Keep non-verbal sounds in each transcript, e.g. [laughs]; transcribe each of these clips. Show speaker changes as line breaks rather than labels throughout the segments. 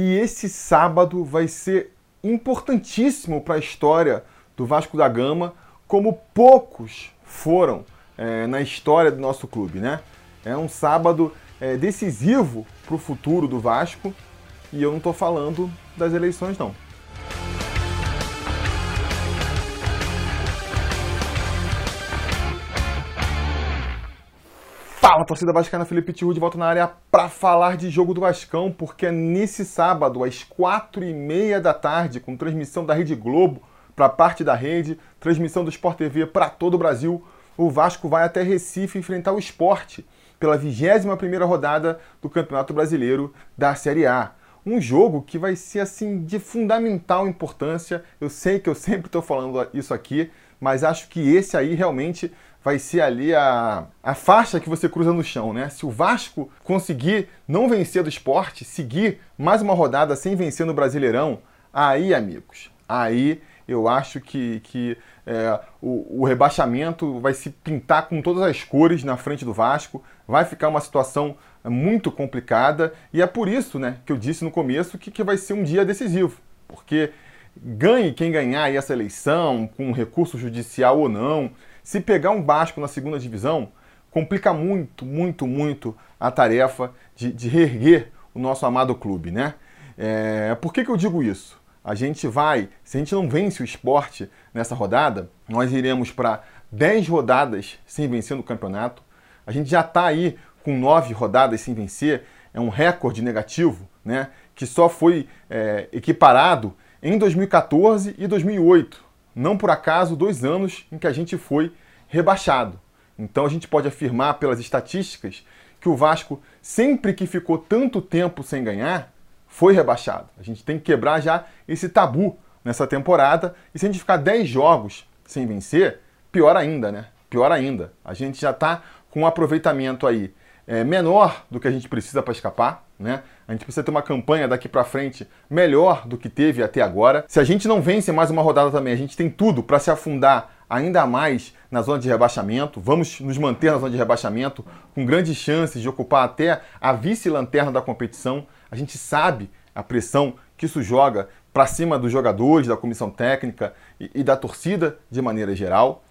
E esse sábado vai ser importantíssimo para a história do Vasco da Gama, como poucos foram é, na história do nosso clube, né? É um sábado é, decisivo para o futuro do Vasco e eu não estou falando das eleições, não. Fala, torcida vascaína, Felipe Tiru de volta na área para falar de jogo do Vascão, porque é nesse sábado, às quatro e meia da tarde, com transmissão da Rede Globo para parte da rede, transmissão do Sport TV para todo o Brasil, o Vasco vai até Recife enfrentar o esporte pela 21 primeira rodada do Campeonato Brasileiro da Série A. Um jogo que vai ser assim de fundamental importância. Eu sei que eu sempre estou falando isso aqui, mas acho que esse aí realmente vai ser ali a, a faixa que você cruza no chão, né? Se o Vasco conseguir não vencer do esporte, seguir mais uma rodada sem vencer no Brasileirão, aí, amigos, aí eu acho que, que é, o, o, rebaixamento vai se pintar com todas as cores na frente do Vasco, vai ficar uma situação muito complicada e é por isso né, que eu disse no começo que, que vai ser um dia decisivo, porque ganhe quem ganhar essa eleição, com recurso judicial ou não, se pegar um Vasco na segunda divisão, complica muito, muito, muito a tarefa de, de reerguer o nosso amado clube, né? É, por que, que eu digo isso? A gente vai, se a gente não vence o esporte nessa rodada, nós iremos para 10 rodadas sem vencer no campeonato. A gente já está aí com 9 rodadas sem vencer, é um recorde negativo, né? Que só foi é, equiparado em 2014 e 2008 não por acaso dois anos em que a gente foi rebaixado. Então a gente pode afirmar pelas estatísticas que o Vasco, sempre que ficou tanto tempo sem ganhar, foi rebaixado. A gente tem que quebrar já esse tabu nessa temporada. E se a gente ficar 10 jogos sem vencer, pior ainda, né? Pior ainda. A gente já está com um aproveitamento aí é, menor do que a gente precisa para escapar. Né? A gente precisa ter uma campanha daqui para frente melhor do que teve até agora. Se a gente não vence mais uma rodada também, a gente tem tudo para se afundar ainda mais na zona de rebaixamento. Vamos nos manter na zona de rebaixamento com grandes chances de ocupar até a vice-lanterna da competição. A gente sabe a pressão que isso joga para cima dos jogadores, da comissão técnica e, e, da torcida de maneira geral.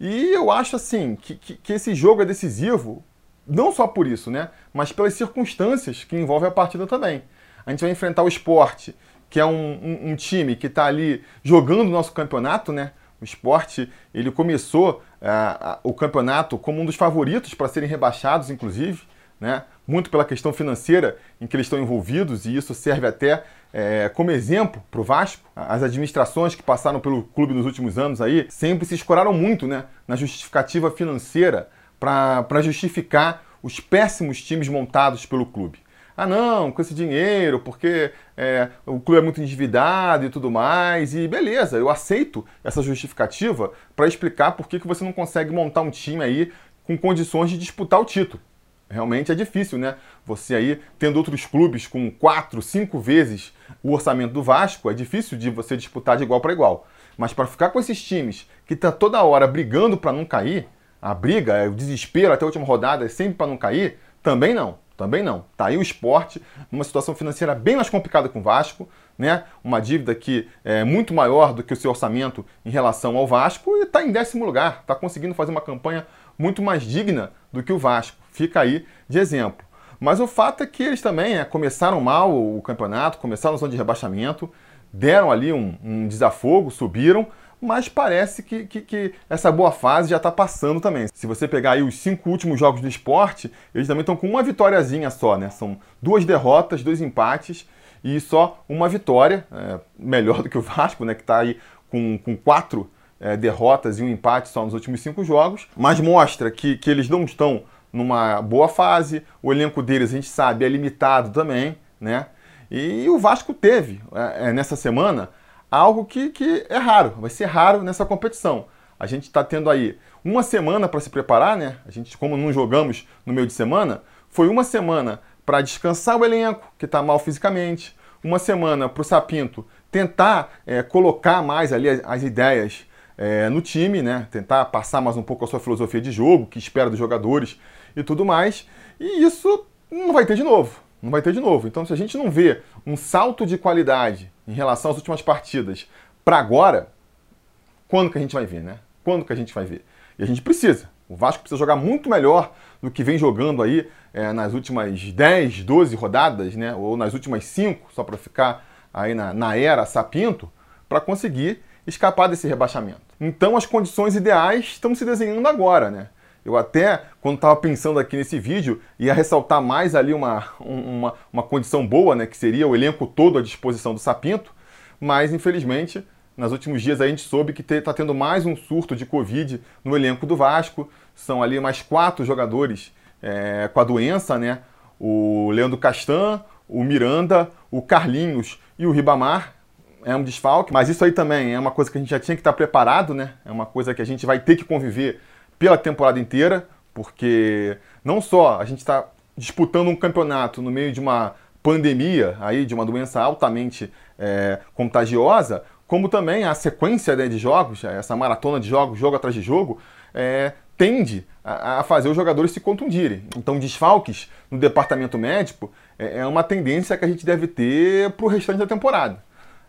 E eu acho assim que, que, que esse jogo é decisivo não só por isso, né? Mas pelas circunstâncias que envolvem a partida também. A gente vai enfrentar o esporte, que é um, um, um time que está ali jogando o nosso campeonato, né? O esporte ele começou uh, o campeonato como um dos favoritos para serem rebaixados, inclusive, né? muito pela questão financeira em que eles estão envolvidos, e isso serve até é, como exemplo para o Vasco. As administrações que passaram pelo clube nos últimos anos aí sempre se escoraram muito né? na justificativa financeira para justificar os péssimos times montados pelo clube. Ah, não, com esse dinheiro, porque é, o clube é muito endividado e tudo mais. E beleza, eu aceito essa justificativa para explicar por que, que você não consegue montar um time aí com condições de disputar o título. Realmente é difícil, né? Você aí, tendo outros clubes com quatro, cinco vezes o orçamento do Vasco, é difícil de você disputar de igual para igual. Mas para ficar com esses times que tá toda hora brigando para não cair, a briga, o desespero até a última rodada, é sempre para não cair? Também não, também não. Tá aí o esporte, numa situação financeira bem mais complicada com o Vasco, né? Uma dívida que é muito maior do que o seu orçamento em relação ao Vasco e está em décimo lugar, está conseguindo fazer uma campanha muito mais digna do que o Vasco. Fica aí de exemplo. Mas o fato é que eles também é, começaram mal o campeonato, começaram na zona de rebaixamento, deram ali um, um desafogo, subiram, mas parece que, que, que essa boa fase já está passando também. Se você pegar aí os cinco últimos jogos do esporte, eles também estão com uma vitóriazinha só, né? São duas derrotas, dois empates e só uma vitória, é, melhor do que o Vasco, né? Que está aí com, com quatro é, derrotas e um empate só nos últimos cinco jogos, mas mostra que, que eles não estão numa boa fase, o elenco deles, a gente sabe, é limitado também, né? E o Vasco teve, é, é nessa semana, algo que, que é raro, vai ser raro nessa competição. A gente está tendo aí uma semana para se preparar, né? A gente, como não jogamos no meio de semana, foi uma semana para descansar o elenco, que está mal fisicamente, uma semana para o Sapinto tentar é, colocar mais ali as, as ideias é, no time, né? Tentar passar mais um pouco a sua filosofia de jogo, que espera dos jogadores e tudo mais. E isso não vai ter de novo. Não vai ter de novo. Então, se a gente não vê um salto de qualidade em relação às últimas partidas para agora, quando que a gente vai ver, né? Quando que a gente vai ver? E a gente precisa. O Vasco precisa jogar muito melhor do que vem jogando aí é, nas últimas 10, 12 rodadas, né? Ou nas últimas 5, só para ficar aí na, na era Sapinto, para conseguir escapar desse rebaixamento. Então as condições ideais estão se desenhando agora, né? Eu até, quando estava pensando aqui nesse vídeo, ia ressaltar mais ali uma, uma, uma condição boa, né? Que seria o elenco todo à disposição do Sapinto, mas infelizmente, nos últimos dias a gente soube que está tendo mais um surto de Covid no elenco do Vasco. São ali mais quatro jogadores é, com a doença, né? O Leandro Castan, o Miranda, o Carlinhos e o Ribamar é um desfalque, mas isso aí também é uma coisa que a gente já tinha que estar preparado, né? É uma coisa que a gente vai ter que conviver pela temporada inteira, porque não só a gente está disputando um campeonato no meio de uma pandemia, aí de uma doença altamente é, contagiosa, como também a sequência né, de jogos, essa maratona de jogos, jogo atrás de jogo, é, tende a, a, fazer os jogadores se contundirem. Então, desfalques no departamento médico é, é uma tendência que a gente deve ter para o restante da temporada.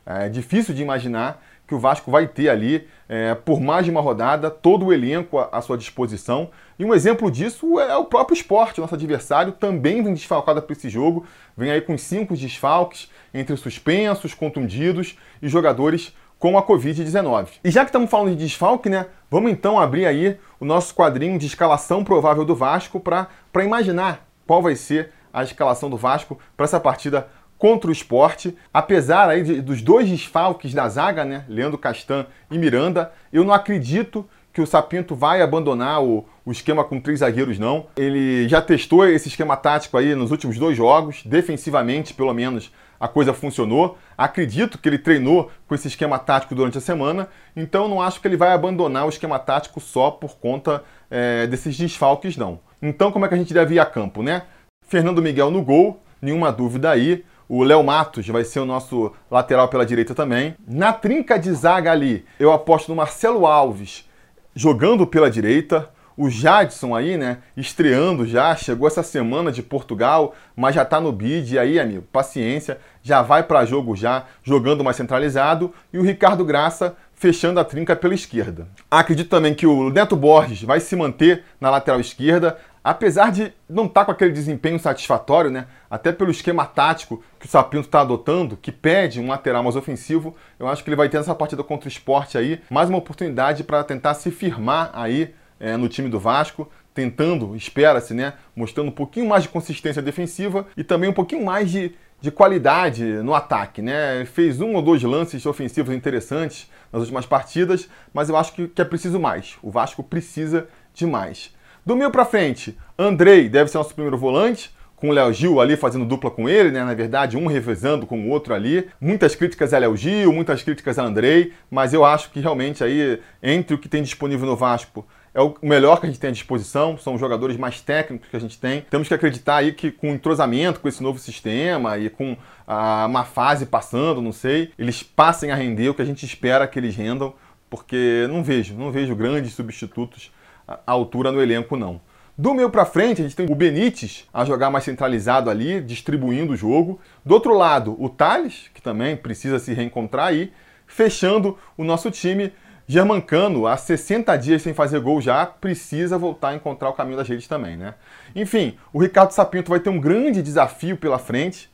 É difícil de imaginar que o Vasco vai ter ali, é, por mais de uma rodada, todo o elenco à, sua disposição. E um exemplo disso é o próprio esporte, nosso adversário, também vem desfalcado para esse jogo, vem aí com cinco desfalques, entre suspensos, contundidos e jogadores com a Covid-19. E já que estamos falando de desfalque, né, vamos então abrir aí o nosso quadrinho de escalação provável do Vasco para imaginar qual vai ser a escalação do Vasco para essa partida contra o esporte. Apesar aí de, dos dois desfalques da zaga, né? Leandro Castan e Miranda, eu não acredito que o Sapinto vai abandonar o, o esquema com três zagueiros, não. Ele já testou esse esquema tático aí nos últimos dois jogos, defensivamente, pelo menos, a coisa funcionou. Acredito que ele treinou com esse esquema tático durante a semana, então não acho que ele vai abandonar o esquema tático só por conta é, desses desfalques, não. Então, como é que a gente deve ir a campo, né? Fernando Miguel no gol, nenhuma dúvida aí. O Léo Matos vai ser o nosso lateral pela direita também. Na trinca de zaga ali, eu aposto no Marcelo Alves jogando pela direita. O Jadson aí, né, estreando já, chegou essa semana de Portugal, mas já tá no bid. E aí, amigo, paciência, já vai para jogo já, jogando mais centralizado. E o Ricardo Graça fechando a trinca pela esquerda. Acredito também que o Neto Borges vai se manter na lateral esquerda, apesar de não estar tá com aquele desempenho satisfatório, né? Até pelo esquema tático que o Sapinto está adotando, que pede um lateral mais ofensivo, eu acho que ele vai ter nessa partida contra o esporte aí mais uma oportunidade para tentar se firmar aí é, no time do Vasco, tentando, espera-se, né? Mostrando um pouquinho mais de consistência defensiva e também um pouquinho mais de, de qualidade no ataque, né? Fez um ou dois lances ofensivos interessantes nas últimas partidas, mas eu acho que, que é preciso mais. O Vasco precisa de mais. Do meio para frente, Andrei deve ser nosso primeiro volante, com o Léo Gil ali fazendo dupla com ele, né? Na verdade, um revezando com o outro ali. Muitas críticas a Léo Gil, muitas críticas a Andrei, mas eu acho que realmente aí, entre o que tem disponível no Vasco, é o melhor que a gente tem à disposição, são os jogadores mais técnicos que a gente tem. Temos que acreditar aí que com o entrosamento com esse novo sistema e com a, uma fase passando, não sei, eles passem a render o que a gente espera que eles rendam, porque não vejo, não vejo grandes substitutos altura no elenco, não. Do meio para frente, a gente tem o Benítez a jogar mais centralizado ali, distribuindo o jogo. Do outro lado, o Thales, que também precisa se reencontrar aí, fechando o nosso time. Germancano, há 60 dias sem fazer gol já, precisa voltar a encontrar o caminho das redes também, né? Enfim, o Ricardo Sapinto vai ter um grande desafio pela frente.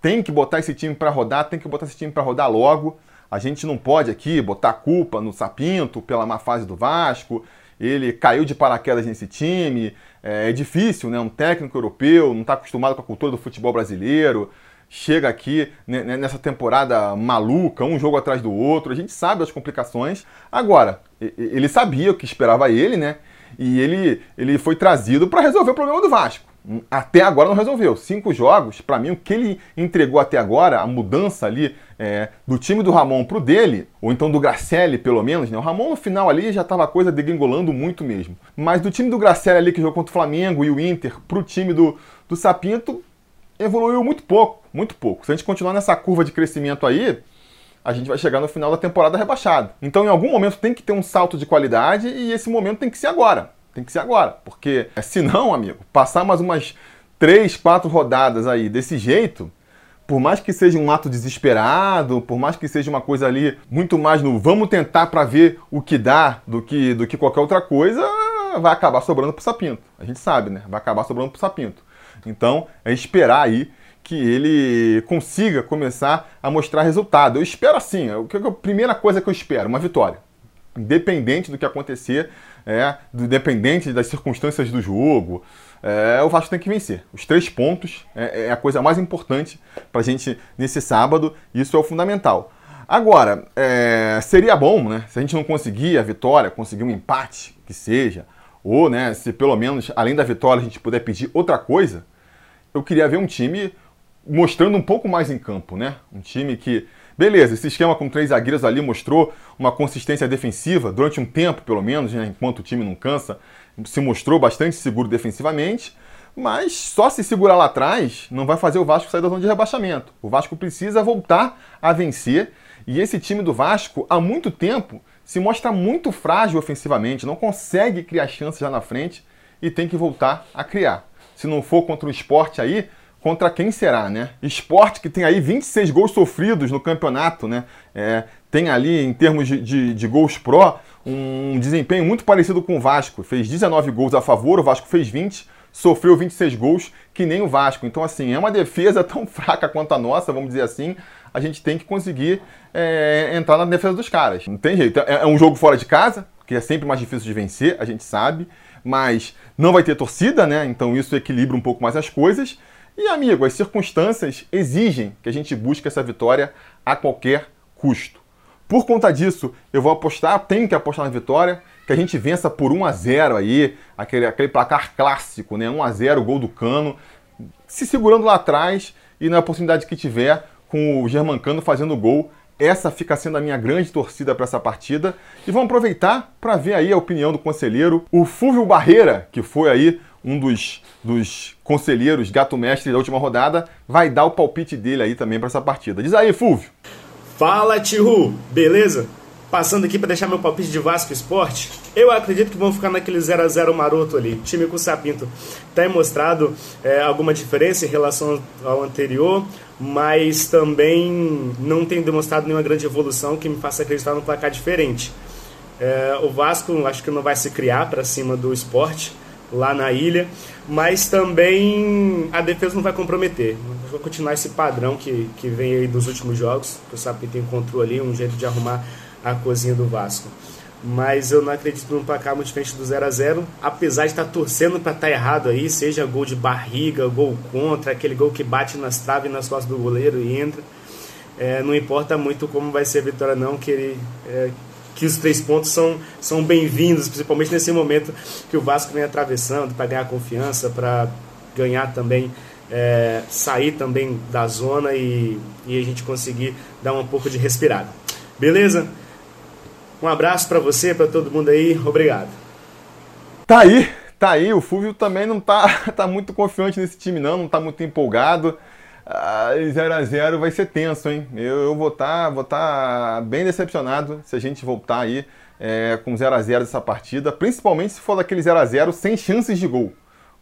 Tem que botar esse time para rodar, tem que botar esse time para rodar logo. A gente não pode aqui botar culpa no Sapinto pela má fase do Vasco ele caiu de paraquedas nesse time. É, é difícil, né? Um técnico europeu, não está acostumado com a cultura do futebol brasileiro. Chega aqui né, nessa temporada maluca, um jogo atrás do outro. A gente sabe as complicações. Agora, ele sabia o que esperava ele, né? E ele, ele foi trazido para resolver o problema do Vasco até agora não resolveu. Cinco jogos, para mim, o que ele entregou até agora, a mudança ali é, do time do Ramon pro dele, ou então do Gracelli, pelo menos, né? O Ramon no final ali já tava a coisa degringolando muito mesmo. Mas do time do Gracelli ali, que jogou contra o Flamengo e o Inter, pro time do, do Sapinto, evoluiu muito pouco, muito pouco. Se a gente continuar nessa curva de crescimento aí, a gente vai chegar no final da temporada rebaixado. Então, em algum momento, tem que ter um salto de qualidade e esse momento tem que ser agora. Tem que ser agora, porque senão, amigo, passar mais umas três, quatro rodadas aí desse jeito, por mais que seja um ato desesperado, por mais que seja uma coisa ali muito mais no vamos tentar para ver o que dá do que, do que qualquer outra coisa, vai acabar sobrando pro Sapinto. A gente sabe, né? Vai acabar sobrando pro Sapinto. Então, é esperar aí que ele consiga começar a mostrar resultado. Eu espero assim, a primeira coisa que eu espero, uma vitória. Independente do que acontecer, é, independente das circunstâncias do jogo, é, o Vasco tem que vencer. Os três pontos é, é a coisa mais importante para a gente nesse sábado, isso é o fundamental. Agora, é, seria bom, né, se a gente não conseguir a vitória, conseguir um empate, que seja, ou né, se pelo menos, além da vitória, a gente puder pedir outra coisa, eu queria ver um time mostrando um pouco mais em campo, né? Um time que, beleza, esse esquema com três zagueiros ali mostrou uma consistência defensiva durante um tempo, pelo menos, né? enquanto o time não cansa, se mostrou bastante seguro defensivamente, mas só se segurar lá atrás não vai fazer o Vasco sair da zona de rebaixamento. O Vasco precisa voltar a vencer e esse time do Vasco, há muito tempo, se mostra muito frágil ofensivamente, não consegue criar chances já na frente e tem que voltar a criar. Se não for contra o esporte aí, contra quem será, né? Esporte que tem aí 26 gols sofridos no campeonato, né? É, tem ali, em termos de, de, de, gols pró, um desempenho muito parecido com o Vasco. Fez 19 gols a favor, o Vasco fez 20, sofreu 26 gols, que nem o Vasco. Então, assim, é uma defesa [laughs] tão fraca quanto a nossa, vamos dizer assim. A gente tem que conseguir é, entrar na defesa dos caras. Não tem jeito. É, é um jogo fora de casa, que é sempre mais difícil de vencer, a gente sabe. Mas não vai ter torcida, né? Então isso equilibra um pouco mais as coisas. E, amigo, as circunstâncias exigem que a gente busque essa vitória a qualquer custo. Por conta disso, eu vou apostar, tenho que apostar na vitória, que a gente vença por 1 a 0 aí, aquele, aquele placar clássico, né? 1 a 0 gol do Cano, se segurando lá atrás e na oportunidade que tiver com o Germancano fazendo gol. Essa fica sendo a minha grande torcida para essa partida. E vamos aproveitar para ver aí a opinião do conselheiro, o Fúvio Barreira, que foi aí um dos, dos conselheiros gato-mestre da última rodada, vai dar o palpite dele aí também para essa partida. Diz aí, Fulvio.
Fala, Tihu, beleza? Passando aqui para deixar meu palpite de Vasco Esporte, eu acredito que vão ficar naquele 0 a 0 maroto ali. time com o Sapinto tem mostrado é, alguma diferença em relação ao anterior, mas também não tem demonstrado nenhuma grande evolução que me faça acreditar num placar diferente. É, o Vasco acho que não vai se criar para cima do esporte lá na ilha, mas também a defesa não vai comprometer. Vai continuar esse padrão que, que vem aí dos últimos jogos, que o Sapinto encontrou ali, um jeito de arrumar a cozinha do Vasco. Mas eu não acredito num placar muito diferente do 0 a 0 apesar de estar torcendo para estar errado aí, seja gol de barriga, gol contra, aquele gol que bate nas traves e nas costas do goleiro e entra. É, não importa muito como vai ser a vitória, não, que ele, é, que os três pontos são, são bem-vindos, principalmente nesse momento que o Vasco vem atravessando para ganhar confiança, para ganhar também, é, sair também da zona e, e a gente conseguir dar um pouco de respirada. Beleza? Um abraço para você, para todo mundo aí, obrigado.
Tá aí, tá aí. O Fúvio também não tá, [laughs] tá muito confiante nesse time, não, não tá muito empolgado. 0 a 0 vai ser tenso, hein? Eu, eu vou estar tá, vou tá bem decepcionado se a gente voltar aí é, com 0 a 0 dessa partida, principalmente se for daquele 0 a 0 sem chances de gol.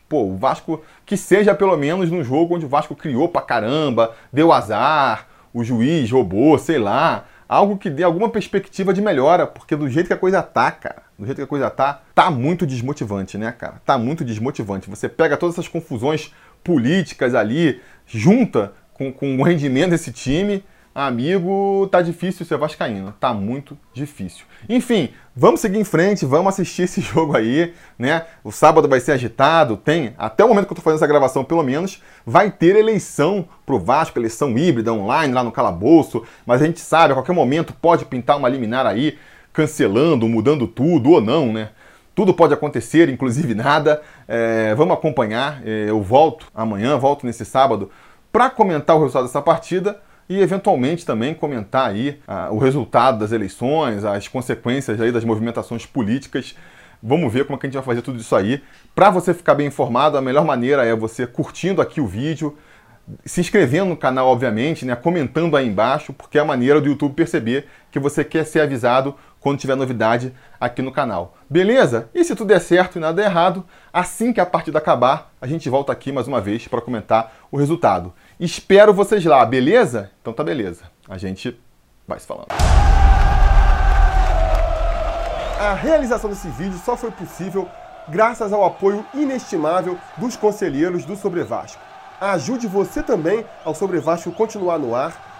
Pô, o Vasco que seja pelo menos no jogo onde o Vasco criou pra caramba, deu azar, o juiz roubou, sei lá, algo que dê alguma perspectiva de melhora, porque do jeito que a coisa tá, cara, do jeito que a coisa tá, tá muito desmotivante, né, cara? Tá muito desmotivante. Você pega todas essas confusões políticas ali, junta com, com o rendimento desse time, amigo, tá difícil ser vascaíno, tá muito difícil. Enfim, vamos seguir em frente, vamos assistir esse [laughs] jogo aí, né? O sábado vai ser agitado, tem, até o momento que eu tô fazendo essa gravação, pelo menos, vai ter eleição pro Vasco, eleição híbrida, online, lá no calabouço, mas a gente sabe, a qualquer momento pode pintar uma liminar aí, cancelando, mudando tudo ou não, né? Tudo pode acontecer, inclusive nada. É, vamos acompanhar. É, eu volto amanhã, volto nesse sábado para comentar o resultado dessa partida e eventualmente também comentar aí ah, o resultado das eleições, as consequências aí das movimentações políticas. Vamos ver como é que a gente vai fazer tudo isso aí. Para você ficar bem informado, a melhor maneira é você curtindo aqui o vídeo, se inscrevendo no canal, obviamente, né, comentando aí embaixo, porque é a maneira do YouTube perceber que você quer ser avisado quando tiver novidade aqui no canal. Beleza? E se tudo der certo e nada der errado, assim que a partida acabar, a gente volta aqui mais uma vez para comentar o resultado. Espero vocês lá, beleza? Então tá beleza. A gente vai se falando.
A realização desse vídeo só foi possível graças ao apoio inestimável dos conselheiros do Sobre Vasco. Ajude você também ao Sobre Vasco continuar no ar,